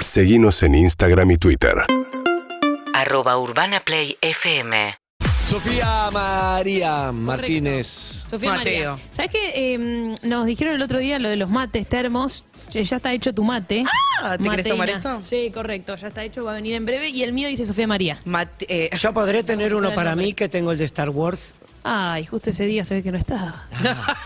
Seguimos en Instagram y Twitter. Arroba Urbana Play FM. Sofía María Martínez. Sofía Mateo. María. ¿Sabes qué? Eh, nos dijeron el otro día lo de los mates termos. Eh, Ya está hecho tu mate. Ah, ¿te querés tomar esto? Sí, correcto. Ya está hecho. Va a venir en breve. Y el mío dice Sofía María. Mate- eh, Yo podré tener uno para mí que tengo el de Star Wars. Ay, justo ese día se ve que no estaba.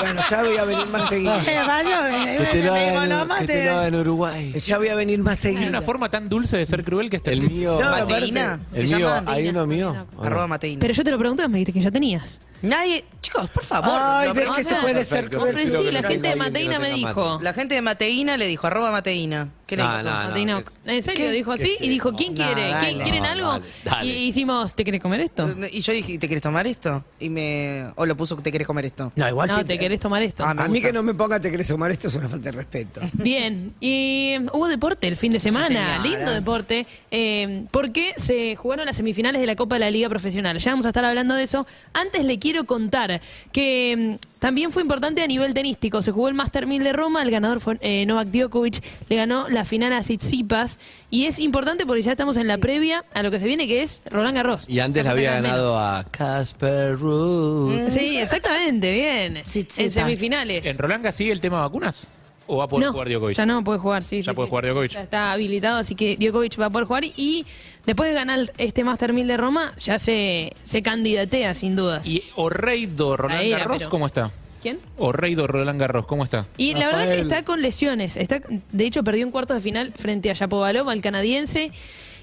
Bueno, ya voy a venir más seguido. Eh, vaya, eh, Que te lo digo, no, que mate. te lo hagan en Uruguay. Ya voy a venir más Hay seguido. una forma tan dulce de ser cruel que está El mío. No, Mateína. el Se mío, llama ¿hay uno mío? ¿O no? Arroba Mateína. Pero yo te lo pregunté y me dijiste que ya tenías. Nadie, chicos, por favor. Ay, lo- ves que se puede ser perfecto. Cruel. sí, que la no gente de que no me tenga dijo. La gente de Mateína le dijo, arroba Mateína. En serio, ¿Qué? dijo ¿Qué así y dijo, ¿quién quiere? dale. ¿Quién- ¿Quieren No, algo? dale, dale. Y hicimos, ¿te querés comer esto? Y yo dije, ¿te querés tomar esto? Y me... O lo puso, ¿te querés comer esto? No, igual No, sí. ¿te querés tomar esto? Ah, A mí que no me ponga te querés tomar esto es una falta de respeto. Bien, y eh, hubo deporte el fin de semana, lindo deporte, eh, porque se jugaron las semifinales de la Copa de la Liga Profesional. Ya vamos a estar hablando de eso. Antes le quiero contar que mm, también fue importante a nivel tenístico. Se jugó el Master 1000 de Roma, el ganador fue eh, Novak Djokovic, le ganó la final a Tsitsipas y es importante porque ya estamos en la previa a lo que se viene que es Roland Garros. Y antes le había menos. ganado a Casper Ruud. Sí, exactamente, bien. Tsitsipas. En semifinales. ¿En Rolanga sigue el tema vacunas? ¿O va a poder no, jugar Djokovic? Ya no puede jugar, sí. Ya sí, puede sí. jugar Djokovic. Ya está habilitado, así que Djokovic va a poder jugar. Y después de ganar este Master 1000 de Roma, ya se, se candidatea, sin dudas. ¿Y Orreido Roland era, Garros pero- cómo está? ¿Quién? Orreido Roland Garros, ¿cómo está? Y la verdad que está con lesiones. Está, de hecho, perdió en cuartos de final frente a Yapovalov, al canadiense.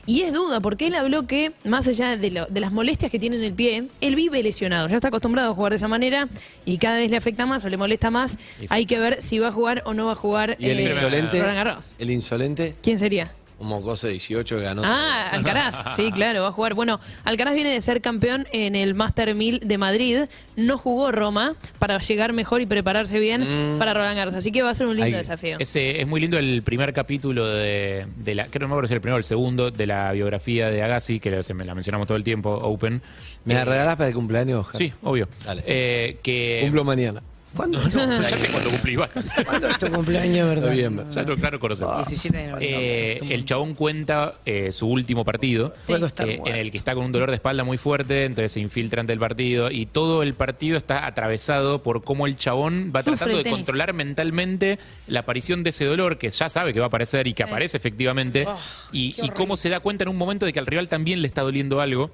Y es duda, porque él habló que, más allá de, lo- de las molestias que tiene en el pie, él vive lesionado. Ya está acostumbrado a jugar de esa manera y cada vez le afecta más o le molesta más. Hay que ver si va a jugar o no va a jugar ¿Y el eh, insolente? Roland Garros. El insolente, ¿Quién sería? Un mocoso de 18 que ganó. Ah, Alcaraz, sí, claro, va a jugar. Bueno, Alcaraz viene de ser campeón en el Master 1000 de Madrid, no jugó Roma para llegar mejor y prepararse bien para Roland Garros, así que va a ser un lindo Ahí. desafío. Es, eh, es muy lindo el primer capítulo de, de la, creo no me acuerdo si es el primero o el segundo, de la biografía de Agassi, que la, se me la mencionamos todo el tiempo, Open. ¿Me la Eh, regalás para el cumpleaños? Sí, obvio. Dale. Eh, que Cumplo mañana. ¿Cuándo es tu cumpleaños? cuándo cumplí, basta. ¿Cuándo es tu cumpleaños, verdad? Noviembre. Ya lo claro conocemos. 17 de noviembre. Eh, el chabón cuenta eh, su último partido, Puedo estar eh, en muerto. el que está con un dolor de espalda muy fuerte, entonces se infiltra ante el partido y todo el partido está atravesado por cómo el chabón va Sufre tratando de tenis. controlar mentalmente la aparición de ese dolor que ya sabe que va a aparecer y que aparece efectivamente Oh, y, y cómo se da cuenta en un momento de que al rival también le está doliendo algo.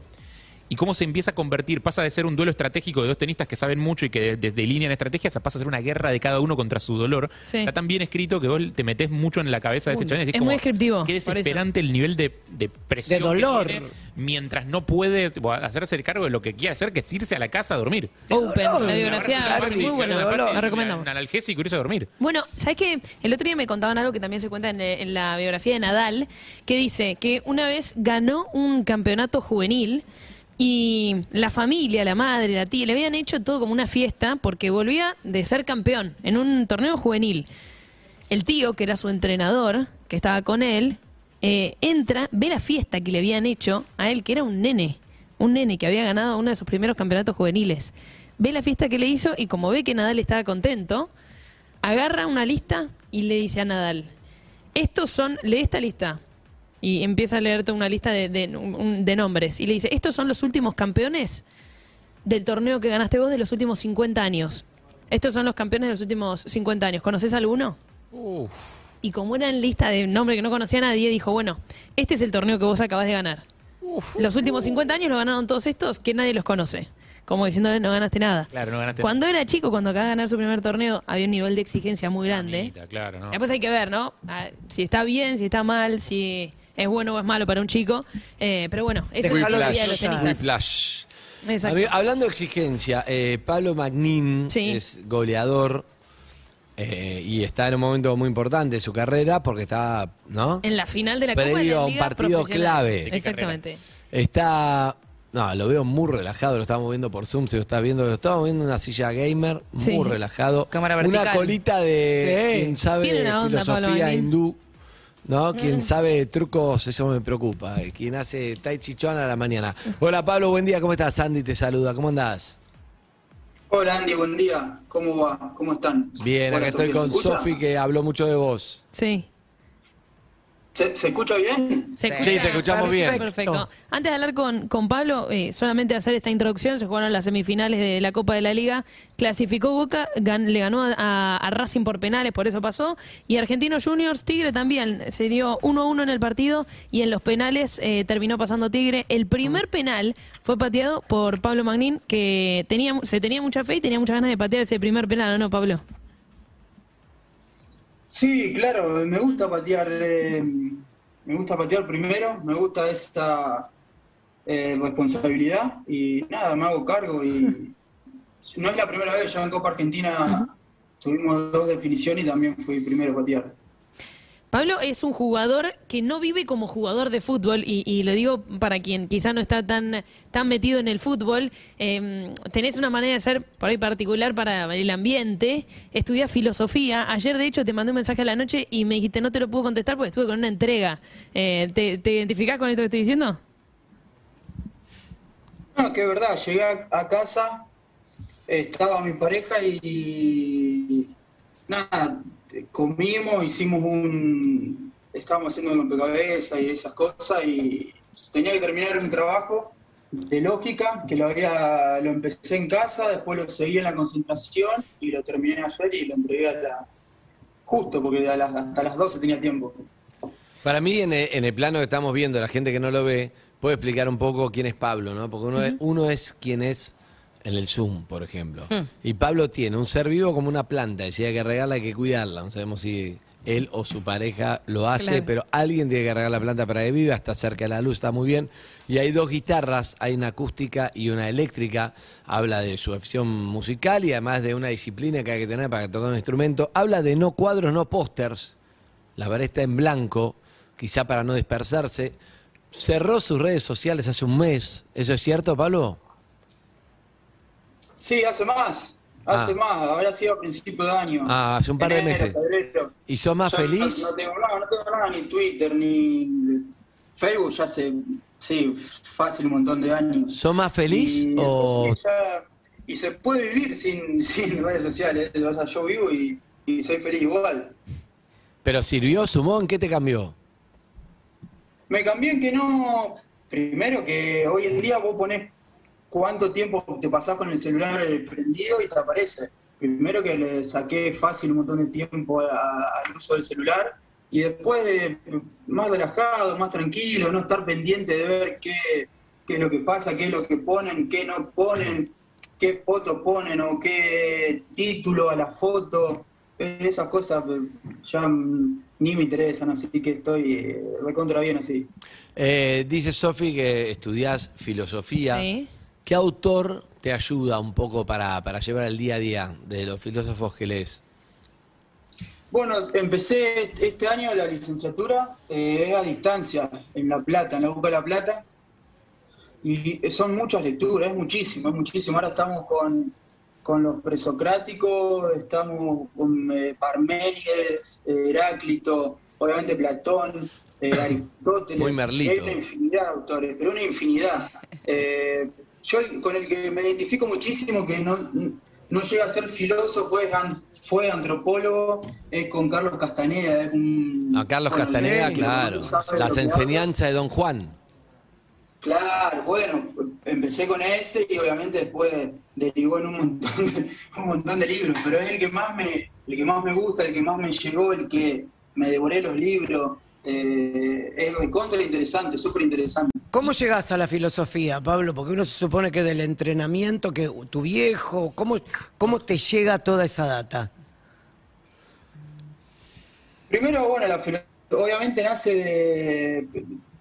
Y cómo se empieza a convertir, pasa de ser un duelo estratégico de dos tenistas que saben mucho y que de- delinean estrategias, a pasa a ser una guerra de cada uno contra su dolor. Sí. Está tan bien escrito que vos te metes mucho en la cabeza de ese decís es como, muy descriptivo, Qué desesperante el nivel de, de presión. De que dolor. tiene mientras no puede tipo, hacerse cargo de lo que quiere hacer, que es irse a la casa a dormir. Open, dolor. la biografía es muy buena, la un recomendamos. analgésico y irse a dormir. Bueno, ¿sabes qué? El otro día me contaban algo que también se cuenta en, eh, en la biografía de Nadal, que dice que una vez ganó un campeonato juvenil y la familia, la madre, la tía, le habían hecho todo como una fiesta porque volvía de ser campeón en un torneo juvenil. El tío, que era su entrenador, que estaba con él, eh, entra, ve la fiesta que le habían hecho a él, que era un nene, un nene que había ganado uno de sus primeros campeonatos juveniles. Ve la fiesta que le hizo y como ve que Nadal estaba contento, agarra una lista y le dice a Nadal, estos son, lee esta lista. Y empieza a leerte una lista de, de- nombres. Y le dice, estos son los últimos campeones del torneo que ganaste vos de los últimos 50 años. Estos son los campeones de los últimos 50 años. ¿Conoces alguno? Y como era en lista de nombre que no conocía a nadie, dijo, bueno, este es el torneo que vos acabás de ganar. Los últimos 50 años lo ganaron todos estos que nadie los conoce. Como diciéndole, no ganaste nada. Claro, no ganaste Cuando era chico, cuando acaba de ganar su primer torneo, había un nivel de exigencia muy grande. Mamita, claro, ¿no? Después hay que ver, ¿no? Ah, Si está bien, si está mal, si es bueno o es malo para un chico. Eh, pero bueno, ese es el día de los tenistas. Exacto. Mí, hablando de exigencia, eh, Pablo Magnin Sí. es goleador eh, y está en un momento muy importante de su carrera porque está, ¿no? En la final de la Copa de Previo la a un partido clave. Exactamente. Está, no, lo veo muy relajado, lo estamos viendo por Zoom, si lo estás viendo, lo estamos viendo en una silla gamer, Sí. muy relajado. Cámara Una vertical. colita de Sí. quien sabe Tiene una onda, filosofía hindú. ¿No? Quien sabe trucos, eso me preocupa. Quien hace Tai Chi Chuan a la mañana. Hola Pablo, buen día, ¿cómo estás? Andy te saluda, ¿cómo andás? Hola Andy, buen día. ¿Cómo va? ¿Cómo están? Bien, acá estoy con. Sofi que habló mucho de vos. Sí. ¿Se, se escucha bien? Se Sí. escucha Sí, te escuchamos bien. Perfecto. Antes de hablar con, con Pablo, eh, solamente hacer esta introducción, se jugaron las semifinales de la Copa de la Liga, clasificó Boca, gan- le ganó a, Racing por penales, por eso pasó, y Argentinos Juniors, Tigre también, se dio 1-1 en el partido y en los penales eh, terminó pasando Tigre. El primer penal fue pateado por Pablo Magnín, que tenía, se tenía mucha fe y tenía muchas ganas de patear ese primer penal, ¿o no, Pablo? Sí, claro, me gusta patear, eh, me gusta patear primero, me gusta esa eh, responsabilidad y nada, me hago cargo y no es la primera vez, ya en Copa Argentina tuvimos dos definiciones y también fui primero a patear. Pablo es un jugador que no vive como jugador de fútbol y, lo digo para quien quizá no está tan, tan metido en el fútbol. eh, tenés una manera de ser por ahí particular para el ambiente. Estudias filosofía. Ayer, de hecho, te mandé un mensaje a la noche y me dijiste no te lo puedo contestar porque estuve con una entrega. Eh, ¿te, ¿Te identificás con esto que estoy diciendo? No, que es verdad, llegué a casa, estaba mi pareja y nada, comimos, hicimos un, estábamos haciendo un rompecabezas y esas cosas y tenía que terminar un trabajo de lógica que lo había, lo empecé en casa, después lo seguí en la concentración y lo terminé ayer y lo entregué a la, justo porque a las- hasta las 12 tenía tiempo. Para mí, en el, en el plano que estamos viendo, la gente que no lo ve, puede explicar un poco quién es Pablo, ¿no? Porque uno, es, uno es quien es en el Zoom, por ejemplo. Y Pablo tiene un ser vivo como una planta, y si hay que regarla hay que cuidarla. No sabemos si él o su pareja lo hace, Claro. pero alguien tiene que regar la planta para que viva, está cerca de la luz, está muy bien. Y hay dos guitarras, hay una acústica y una eléctrica. Habla de su afición musical y además de una disciplina que hay que tener para tocar un instrumento. Habla de no cuadros, no pósters. La pared está en blanco, quizá para no dispersarse. Cerró sus redes sociales hace un mes. ¿Eso es cierto, Pablo? Sí, hace más, hace Ah. más, habrá sido a principio de año. Ah, hace un par de Enero, meses. febrero. ¿Y sos más Ya feliz? No, no tengo nada, no tengo nada, ni Twitter, ni Facebook, ya hace, sí, fácil un montón de años. ¿Sos más feliz Y, o...? entonces ya- y se puede vivir sin, sin redes sociales, o sea, yo vivo y, y soy feliz igual. ¿Pero sirvió, sumó? ¿En qué te cambió? Me cambié en que no, primero que hoy en día vos ponés cuánto tiempo te pasás con el celular eh, prendido y te aparece. Primero que le saqué fácil un montón de tiempo al uso del celular y después de más relajado, más tranquilo, no estar pendiente de ver qué, qué es lo que pasa, qué es lo que ponen, qué no ponen, qué foto ponen o qué título a la foto. Esas cosas eh, ya ni me interesan, así que estoy eh, recontra bien así. Eh, dice Sofi que estudias filosofía. Sí. ¿Qué autor te ayuda un poco para, para llevar el día a día de los filósofos que lees? Bueno, empecé este año la licenciatura, eh, es a distancia, en La Plata, en la UCA de La Plata. Y son muchas lecturas, es muchísimo, es muchísimo. Ahora estamos con, con los presocráticos, estamos con eh, Parménides, eh, Heráclito, obviamente Platón, eh, Aristóteles. Muy Merlito. Hay una infinidad de autores, pero una infinidad. Yo con el que me identifico muchísimo, que no, no llega a ser filósofo, es an- fue antropólogo, es con Carlos Castaneda. Es un, A Carlos bueno, Castaneda, claro. Las enseñanzas de Don Juan. Claro, bueno, empecé con ese y obviamente después derivó en un montón de, un montón de libros, pero es el que más me, el que más me gusta, el que más me llegó, el que me devoré los libros. Eh, es recontra interesante, súper interesante. ¿Cómo llegás a la filosofía, Pablo? Porque uno se supone que del entrenamiento, que tu viejo, ¿cómo, cómo te llega toda esa data? Primero, bueno, la obviamente nace de,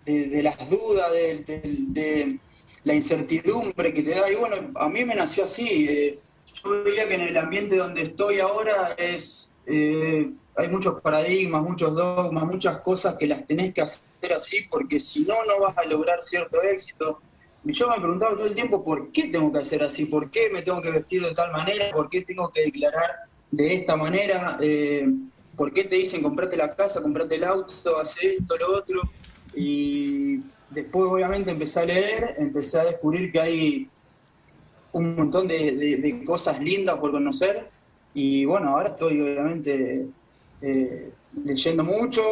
de- de las dudas, de la incertidumbre que te da. Y bueno, a mí me nació así. eh, yo veía que en el ambiente donde estoy ahora es eh, hay muchos paradigmas, muchos dogmas, muchas cosas que las tenés que hacer así, porque si no, no vas a lograr cierto éxito. Y yo me preguntaba todo el tiempo, ¿por qué tengo que hacer así? ¿Por qué me tengo que vestir de tal manera? ¿Por qué tengo que declarar de esta manera? Eh, ¿Por qué te dicen comprate la casa, comprate el auto, hace esto, lo otro? Y después obviamente empecé a leer, empecé a descubrir que hay un montón de, cosas lindas por conocer. Y bueno, ahora estoy obviamente eh, leyendo mucho,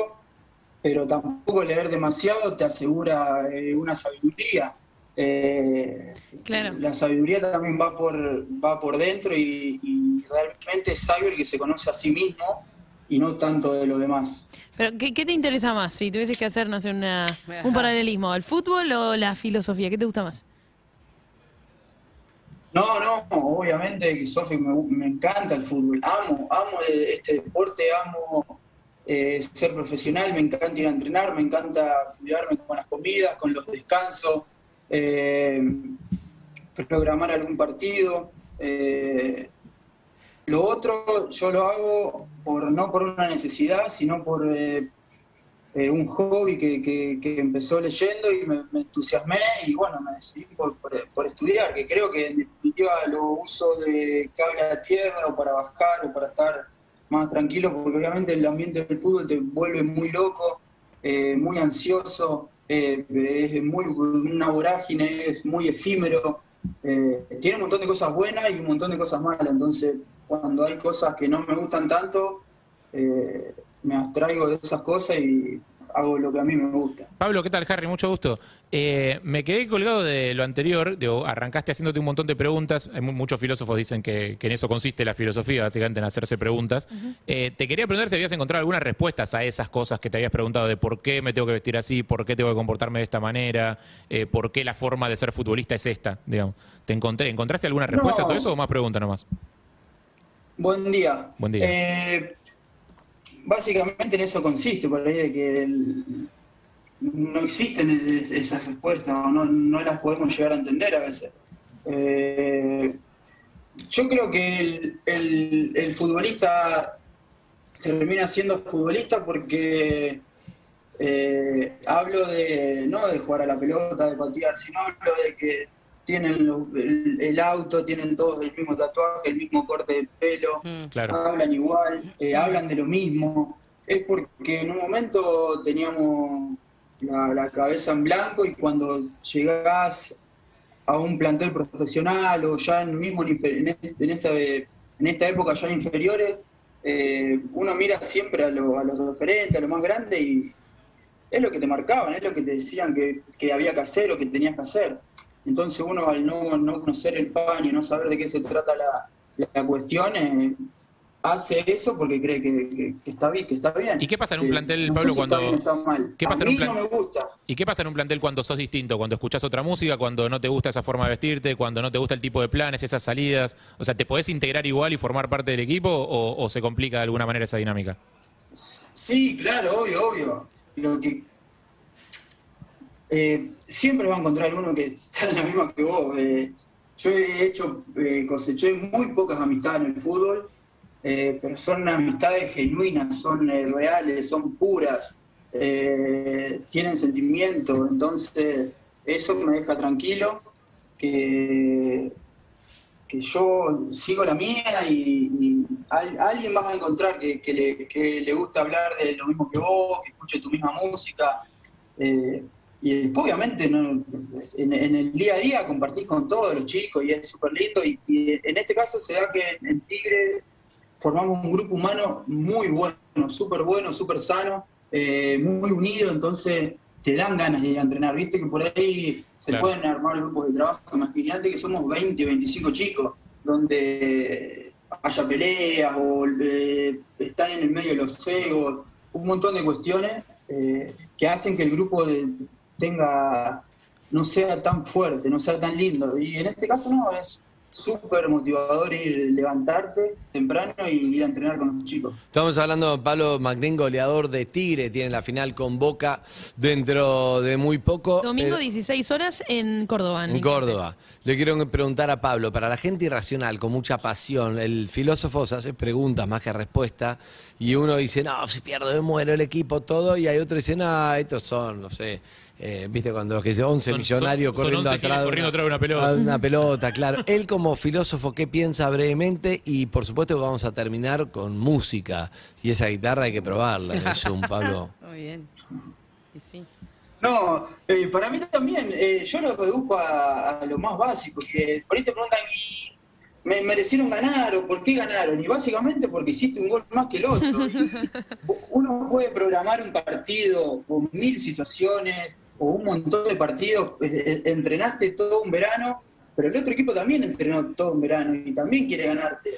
pero tampoco leer demasiado te asegura eh, una sabiduría. Eh, Claro. La sabiduría también va por, va por dentro y, y realmente es sabio el que se conoce a sí mismo y no tanto de los demás. Pero, ¿qué, qué te interesa más si tuvieses que hacer, no sé, una, un paralelismo? ¿El fútbol o la filosofía? ¿Qué te gusta más? No, no, obviamente que Sofi me, encanta el fútbol, amo, amo este deporte, amo eh, ser profesional, me encanta ir a entrenar, me encanta cuidarme con las comidas, con los descansos, eh, programar algún partido. eh, lo otro yo lo hago por no por una necesidad, sino por eh, un hobby que, que- empezó leyendo y me, entusiasmé y bueno, me decidí por, por- estudiar, que creo que en definitiva lo uso de cable a tierra o para bajar o para estar más tranquilo, porque obviamente el ambiente del fútbol te vuelve muy loco, eh, muy ansioso, eh, es muy una vorágine, es muy efímero, tiene un montón de cosas buenas y un montón de cosas malas, entonces cuando hay cosas que no me gustan tanto, me abstraigo de esas cosas y hago lo que a mí me gusta. Pablo, ¿qué tal, Harry? Mucho gusto. Eh, me quedé colgado de lo anterior. Digo, arrancaste haciéndote un montón de preguntas. Hay mu- muchos filósofos dicen que, que en eso consiste la filosofía, básicamente en hacerse preguntas. Eh, te quería preguntar si habías encontrado algunas respuestas a esas cosas que te habías preguntado de por qué me tengo que vestir así, por qué tengo que comportarme de esta manera, eh, por qué la forma de ser futbolista es esta, digamos. ¿Te encontré, ¿Encontraste alguna respuesta a todo eso o más preguntas nomás? Buen día. Buen día. Eh, básicamente en eso consiste, por ahí de que no existen es- esas respuestas o no, no las podemos llegar a entender a veces. Eh, yo creo que el futbolista termina siendo futbolista porque eh, hablo de no de jugar a la pelota, de patear, sino hablo de que tienen los- el, el auto, tienen todos el mismo tatuaje, el mismo corte de pelo, Claro. hablan igual, eh, hablan de lo mismo. Es porque en un momento teníamos la, la cabeza en blanco y cuando llegás a un plantel profesional o ya en, mismo este- en esta, en esta época ya en inferiores, eh, uno mira siempre a, lo- a los referentes, a lo más grande y es lo que te marcaban, es lo que te decían que, que había que hacer o que tenías que hacer. Entonces uno al no, no conocer el pan y no saber de qué se trata la, la cuestión, eh, hace eso porque cree que, que- que está bien, que está bien. ¿Y qué pasa en un Que plantel, no Pablo, sé si cuando- está bien está mal. ¿Qué pasa a en un mí plan- no me gusta. ¿Y qué pasa en un plantel cuando sos distinto? Cuando escuchás otra música, cuando no te gusta esa forma de vestirte, cuando no te gusta el tipo de planes, esas salidas. O sea, ¿te podés integrar igual y formar parte del equipo o, o se complica de alguna manera esa dinámica? Sí, claro, obvio, obvio. Lo que eh, siempre va a encontrar uno que está en la misma que vos. eh. yo he hecho, eh, coseché muy pocas amistades en el fútbol, pero son amistades genuinas, son reales, son puras, tienen sentimiento. Entonces, eso me deja tranquilo que, que yo sigo la mía y, y al- alguien vas a encontrar que le, que le gusta hablar de lo mismo que vos, que escuche tu misma música. Y después, obviamente, no, en, en el día a día compartís con todos los chicos y es súper lindo. Y, y en este caso se da que en Tigre formamos un grupo humano muy bueno, súper bueno, súper sano, eh, muy unido, entonces te dan ganas de ir a entrenar. Viste que por ahí se Claro. pueden armar grupos de trabajo. Imagínate que somos 20, 25 chicos, donde haya peleas o eh, están en el medio de los egos, un montón de cuestiones eh, que hacen que el grupo de- tenga no sea tan fuerte, no sea tan lindo. Y en este caso no, es súper motivador ir levantarte temprano y ir a entrenar con los chicos. Estamos hablando de Pablo Magdín, goleador de Tigre, tiene la final con Boca dentro de muy poco. Domingo Eh, 16 horas en Córdoba. en Córdoba. Le quiero preguntar a Pablo, para la gente irracional, con mucha pasión, el filósofo se hace preguntas más que respuestas, y uno dice, no, si pierdo me muero el equipo, todo, y hay otro que dice, no, estos son, no sé, eh, viste cuando los que dice 11 Son- millonarios son- son corriendo 11 giles atrás. de corriendo atrás de una pelota. a Una pelota, claro. Él como filósofo, ¿qué piensa brevemente? Y por supuesto que vamos a terminar con música, y esa guitarra hay que probarla en el Zoom, Pablo. Muy bien. Y sí. No, eh, para mí también, eh, yo lo reduzco a, a lo más básico, que por ahí te preguntan, ¿y me merecieron ganar o por qué ganaron. Y básicamente porque hiciste un gol más que el otro. Uno puede programar un partido con mil situaciones o un montón de partidos. Entrenaste todo un verano, pero el otro equipo también entrenó todo un verano y también quiere ganarte.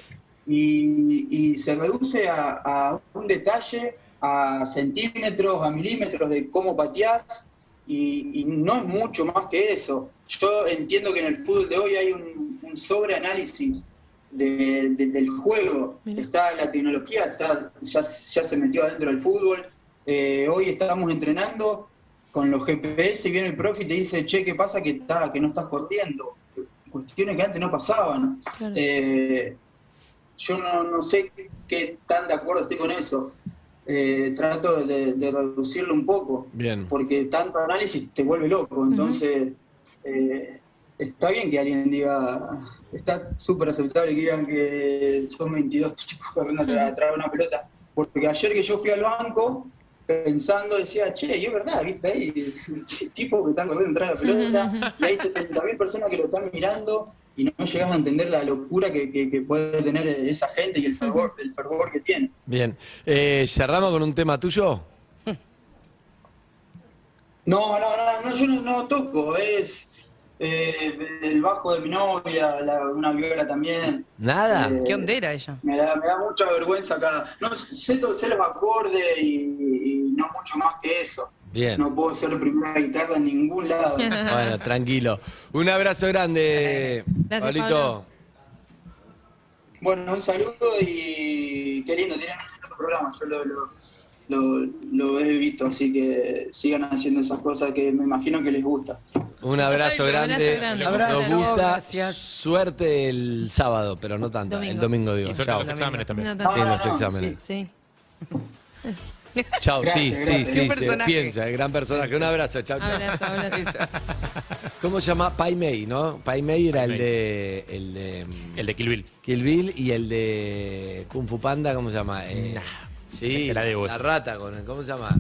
Y, y se reduce a, a un detalle, a centímetros, a milímetros de cómo pateás y, y no es mucho más que eso. Yo entiendo que en el fútbol de hoy hay un, un sobreanálisis de- de- del juego. Mira. Está la tecnología, está, ya, ya se metió adentro del fútbol. Eh, hoy estábamos entrenando con los GPS y viene el profe y te dice, che, ¿qué pasa que, está, que no estás corriendo? Cuestiones que antes no pasaban. Claro. Eh, yo no, no sé qué tan de acuerdo estoy con eso. Eh, trato de, de reducirlo un poco, Bien. porque tanto análisis te vuelve loco. Entonces, eh, está bien que alguien diga, está súper aceptable que digan que son 22 tipos corriendo atrás de una pelota. Porque ayer que yo fui al banco, pensando, decía, che, y es verdad, viste, hay tipos que están corriendo atrás de la pelota, y hay 70.000 personas que lo están mirando, y no llegas a entender la locura que, que- que puede tener esa gente y el fervor, el fervor que tiene. Bien. Eh, cerramos con un tema tuyo. No, no, no, no, yo no, no toco, es eh, el bajo de mi novia, la- una viola también. Nada. Eh, ¿Qué onda era ella? Me da, me da mucha vergüenza acá. No, sé, sé los acordes y, y no mucho más que eso. Bien. No puedo ser primera guitarra en ningún lado. Bueno, tranquilo. Un abrazo grande, Gracias, Pablito. Pablo. Bueno, un saludo y qué lindo, tienen un programa. Yo lo, lo, lo- lo he visto, así que sigan haciendo esas cosas que me imagino que les gusta. Un abrazo Un grande. abrazo grande. Nos gusta. gracias. Suerte el sábado, pero no tanto. Domingo. El domingo digo. Y suerte en Chao. los exámenes también. No, Sí, en los exámenes. sí. Chao, sí, Gracias, sí, sí, se personaje. piensa, el gran personaje. Un abrazo, chao, chao. Abrazo, abrazo. ¿Cómo se llama? Pai Mei, ¿no? Pai Mei era el Mei. de, el de El de Kill Bill. Kill Bill y el de Kung Fu Panda, ¿cómo se llama? Eh, sí, la rata con el, ¿cómo se llama?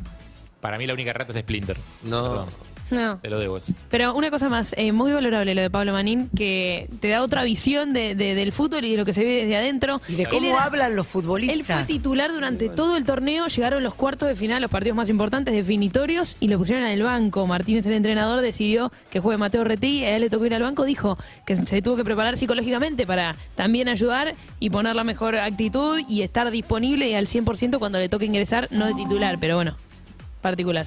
Para mí la única rata es Splinter. No. Perdón, No. te lo debo eso. Pero una cosa más, eh, muy valorable lo de Pablo Manín, que te da otra visión de, de- del fútbol y de lo que se ve desde adentro. Y de Él cómo era- hablan los Él futbolistas. fue titular durante todo el torneo, llegaron los cuartos de final, los partidos más importantes, definitorios, y lo pusieron en el banco. Martínez, el entrenador, decidió que juegue Mateo Retí, a él le tocó ir al banco, dijo que se tuvo que preparar psicológicamente para también ayudar y poner la mejor actitud y estar disponible y al 100% cuando le toque ingresar, no de titular, pero bueno, particular.